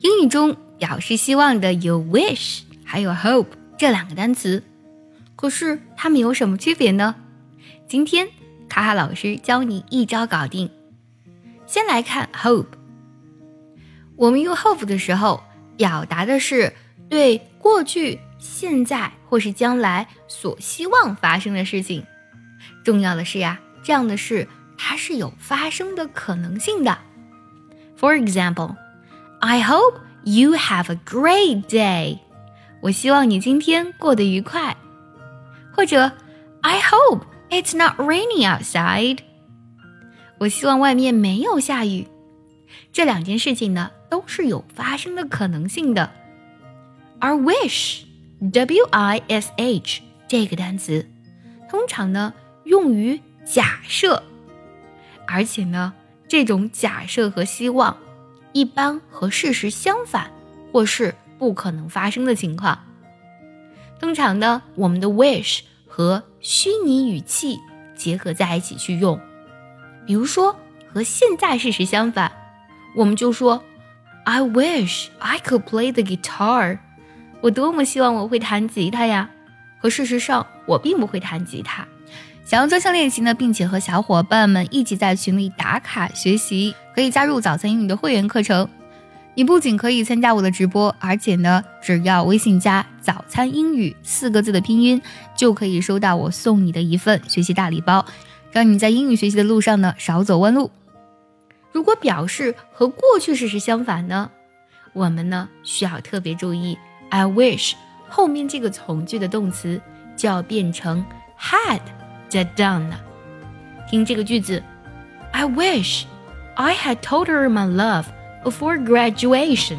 英语中表示希望的有 wish 还有 hope 这两个单词，可是它们有什么区别呢？今天卡卡老师教你一招搞定。先来看 hope，我们用 hope 的时候，表达的是对过去、现在或是将来所希望发生的事情。重要的是呀，这样的事它是有发生的可能性的。For example。I hope you have a great day。我希望你今天过得愉快。或者，I hope it's not rainy outside。我希望外面没有下雨。这两件事情呢，都是有发生的可能性的。而 wish，W-I-S-H 这个单词，通常呢用于假设，而且呢，这种假设和希望。一般和事实相反，或是不可能发生的情况。通常呢，我们的 wish 和虚拟语气结合在一起去用。比如说，和现在事实相反，我们就说 I wish I could play the guitar。我多么希望我会弹吉他呀！可事实上，我并不会弹吉他。想要专项练习呢，并且和小伙伴们一起在群里打卡学习，可以加入早餐英语的会员课程。你不仅可以参加我的直播，而且呢，只要微信加“早餐英语”四个字的拼音，就可以收到我送你的一份学习大礼包，让你在英语学习的路上呢少走弯路。如果表示和过去事实相反呢，我们呢需要特别注意，I wish 后面这个从句的动词就要变成 had。再 done 听这个句子，I wish I had told her my love before graduation。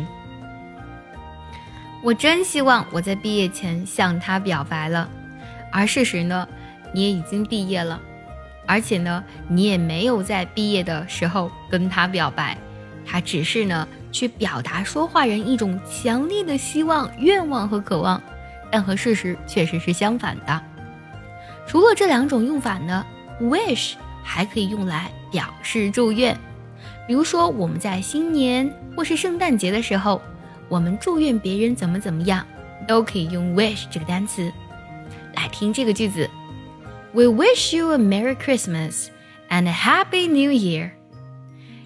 我真希望我在毕业前向她表白了，而事实呢，你也已经毕业了，而且呢，你也没有在毕业的时候跟她表白，他只是呢去表达说话人一种强烈的希望、愿望和渴望，但和事实确实是相反的。除了这两种用法呢，wish 还可以用来表示祝愿。比如说，我们在新年或是圣诞节的时候，我们祝愿别人怎么怎么样，都可以用 wish 这个单词。来听这个句子：We wish you a Merry Christmas and a Happy New Year。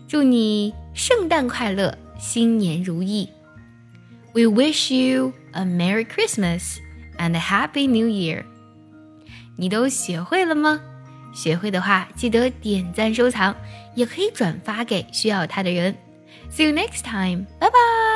祝你圣诞快乐，新年如意。We wish you a Merry Christmas and a Happy New Year。你都学会了吗？学会的话，记得点赞收藏，也可以转发给需要它的人。See you next time，拜拜。